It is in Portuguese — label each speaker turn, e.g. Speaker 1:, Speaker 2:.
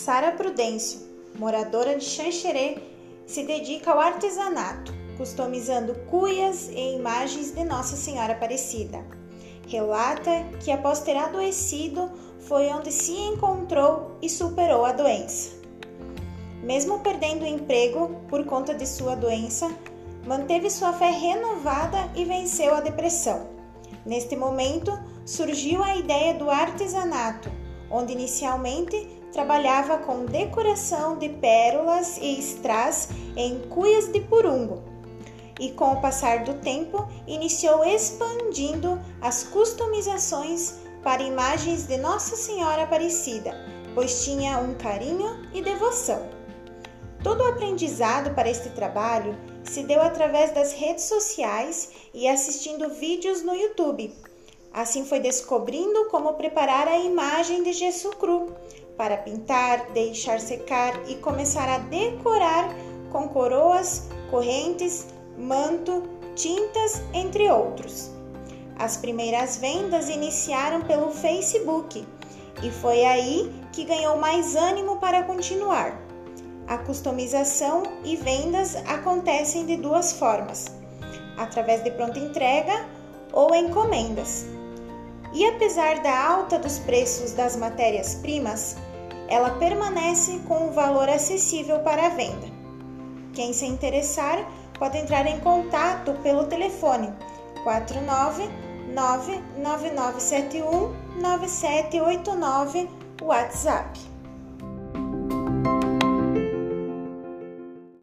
Speaker 1: Sara Prudêncio, moradora de Xanxerê, se dedica ao artesanato, customizando cuias e imagens de Nossa Senhora Aparecida. Relata que após ter adoecido foi onde se encontrou e superou a doença. Mesmo perdendo o emprego por conta de sua doença, manteve sua fé renovada e venceu a depressão. Neste momento, surgiu a ideia do artesanato, onde inicialmente trabalhava com decoração de pérolas e strass em cuias de purungo. E com o passar do tempo, iniciou expandindo as customizações para imagens de Nossa Senhora Aparecida, pois tinha um carinho e devoção. Todo o aprendizado para este trabalho se deu através das redes sociais e assistindo vídeos no YouTube. Assim foi descobrindo como preparar a imagem de Jesus Cru para pintar, deixar secar e começar a decorar com coroas, correntes, manto, tintas, entre outros. As primeiras vendas iniciaram pelo Facebook e foi aí que ganhou mais ânimo para continuar. A customização e vendas acontecem de duas formas: através de pronta entrega ou encomendas. E apesar da alta dos preços das matérias-primas, ela permanece com um valor acessível para a venda. Quem se interessar pode entrar em contato pelo telefone 49 99971 9789 WhatsApp.